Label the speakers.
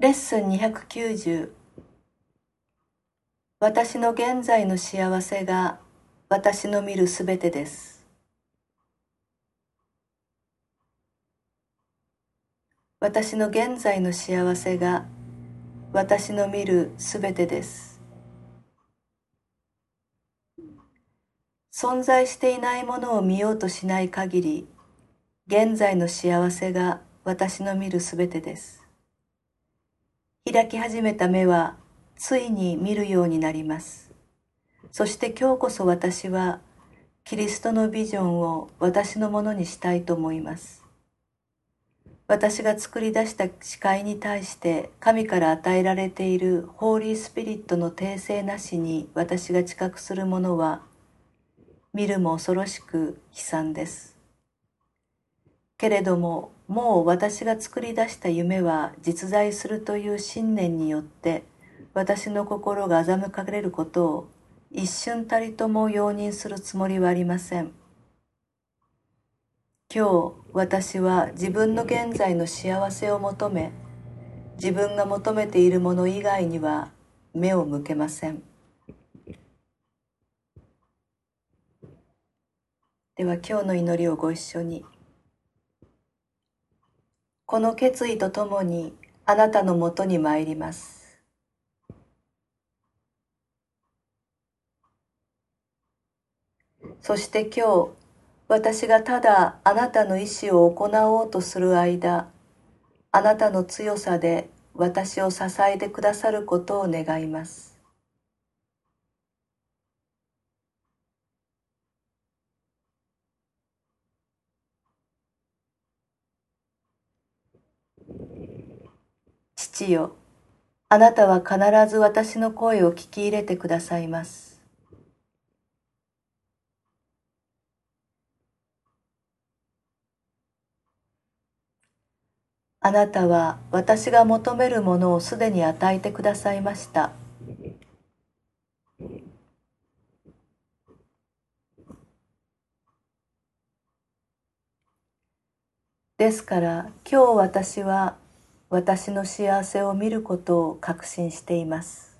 Speaker 1: レッスン290私の現在の幸せが私の見るすべてです。私の現在の幸せが私の見るすべてです。存在していないものを見ようとしない限り現在の幸せが私の見るすべてです。開き始めた目はついに見るようになります。そして今日こそ私はキリストのビジョンを私のものにしたいと思います。私が作り出した視界に対して神から与えられているホーリースピリットの訂正なしに私が知覚するものは見るも恐ろしく悲惨です。けれどももう私が作り出した夢は実在するという信念によって私の心が欺かれることを一瞬たりとも容認するつもりはありません今日私は自分の現在の幸せを求め自分が求めているもの以外には目を向けませんでは今日の祈りをご一緒に。この決意とともにあなたのもとに参ります。そして今日、私がただあなたの意志を行おうとする間、あなたの強さで私を支えてくださることを願います。よ、あなたは必ず私の声を聞き入れてくださいます。あなたは私が求めるものをすでに与えてくださいました。ですから今日私は私の幸せを見ることを確信しています。